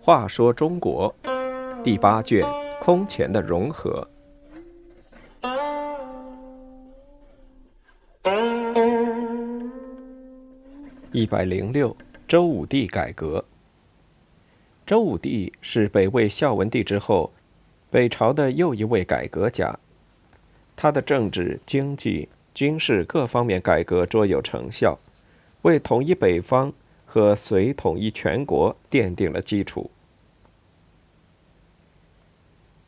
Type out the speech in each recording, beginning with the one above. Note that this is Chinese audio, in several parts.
话说中国第八卷空前的融合。一百零六，周武帝改革。周武帝是北魏孝文帝之后，北朝的又一位改革家。他的政治、经济、军事各方面改革卓有成效，为统一北方和隋统一全国奠定了基础。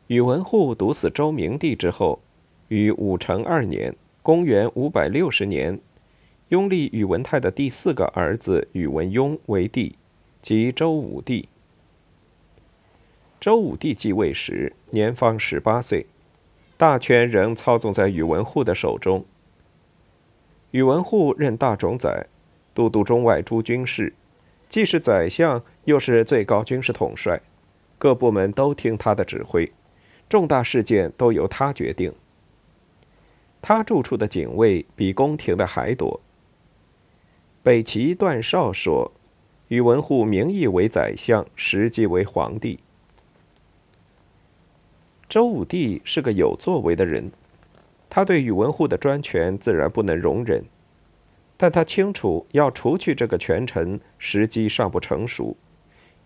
宇文护毒死周明帝之后，于武成二年（公元五百六十年），拥立宇文泰的第四个儿子宇文邕为帝，即周武帝。周武帝继位时年方十八岁，大权仍操纵在宇文护的手中。宇文护任大冢宰，都督中外诸军事，既是宰相，又是最高军事统帅，各部门都听他的指挥。重大事件都由他决定。他住处的警卫比宫廷的还多。北齐段绍说：“宇文护名义为宰相，实际为皇帝。”周武帝是个有作为的人，他对宇文护的专权自然不能容忍，但他清楚要除去这个权臣，时机尚不成熟，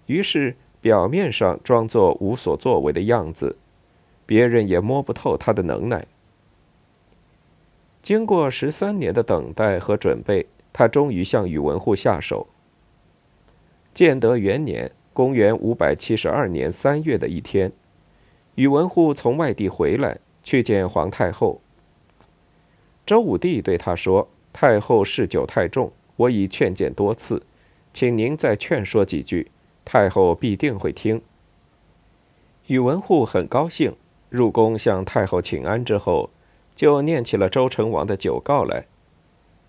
于是表面上装作无所作为的样子。别人也摸不透他的能耐。经过十三年的等待和准备，他终于向宇文护下手。建德元年（公元五百七十二年）三月的一天，宇文护从外地回来，去见皇太后。周武帝对他说：“太后嗜酒太重，我已劝谏多次，请您再劝说几句，太后必定会听。”宇文护很高兴。入宫向太后请安之后，就念起了周成王的酒告来。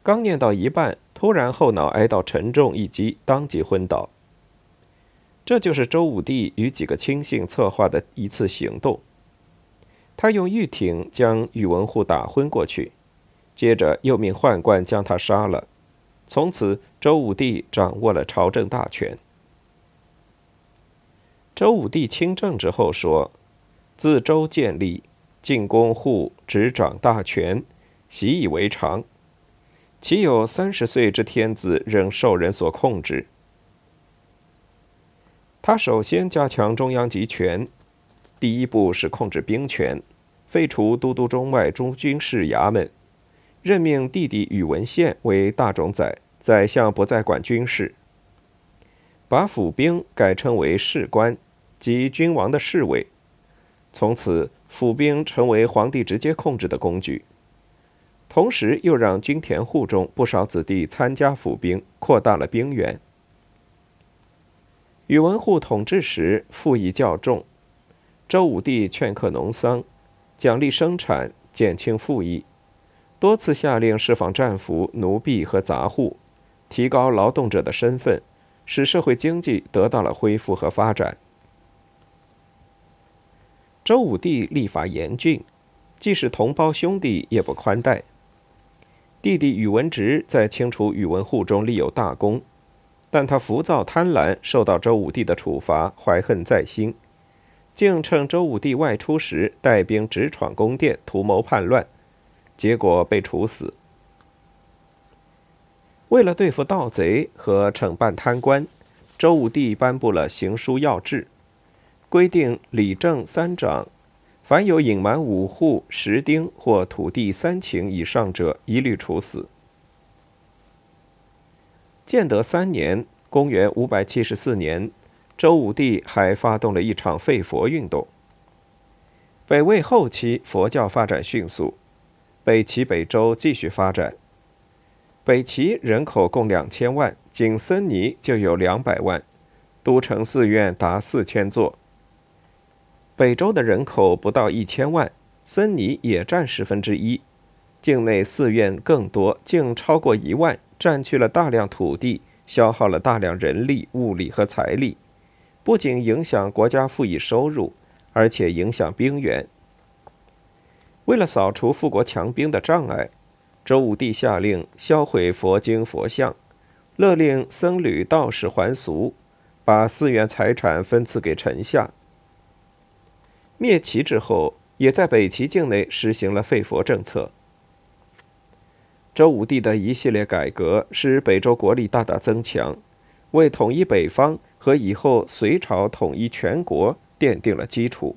刚念到一半，突然后脑挨到沉重一击，当即昏倒。这就是周武帝与几个亲信策划的一次行动。他用玉挺将宇文护打昏过去，接着又命宦官将他杀了。从此，周武帝掌握了朝政大权。周武帝亲政之后说。自周建立，进宫户执掌大权，习以为常。岂有三十岁之天子仍受人所控制？他首先加强中央集权，第一步是控制兵权，废除都督中外诸军事衙门，任命弟弟宇文宪为大冢宰，宰相不再管军事，把府兵改称为士官，即君王的侍卫。从此，府兵成为皇帝直接控制的工具。同时，又让均田户中不少子弟参加府兵，扩大了兵源。宇文护统治时，赋役较重。周武帝劝克农桑，奖励生产，减轻赋役，多次下令释放战俘、奴婢和杂户，提高劳动者的身份，使社会经济得到了恢复和发展。周武帝立法严峻，即使同胞兄弟也不宽待。弟弟宇文直在清除宇文护中立有大功，但他浮躁贪婪，受到周武帝的处罚，怀恨在心，竟趁周武帝外出时带兵直闯宫殿，图谋叛乱，结果被处死。为了对付盗贼和惩办贪官，周武帝颁布了行书要制。规定礼政三长，凡有隐瞒五户、十丁或土地三顷以上者，一律处死。建德三年（公元五百七十四年），周武帝还发动了一场废佛运动。北魏后期，佛教发展迅速，北齐、北周继续发展。北齐人口共两千万，仅僧尼就有两百万，都城寺院达四千座。北周的人口不到一千万，僧尼也占十分之一，境内寺院更多，竟超过一万，占据了大量土地，消耗了大量人力、物力和财力，不仅影响国家赋役收入，而且影响兵源。为了扫除富国强兵的障碍，周武帝下令销毁佛经佛像，勒令僧侣道士还俗，把寺院财产分赐给臣下。灭齐之后，也在北齐境内实行了废佛政策。周武帝的一系列改革，使北周国力大大增强，为统一北方和以后隋朝统一全国奠定了基础。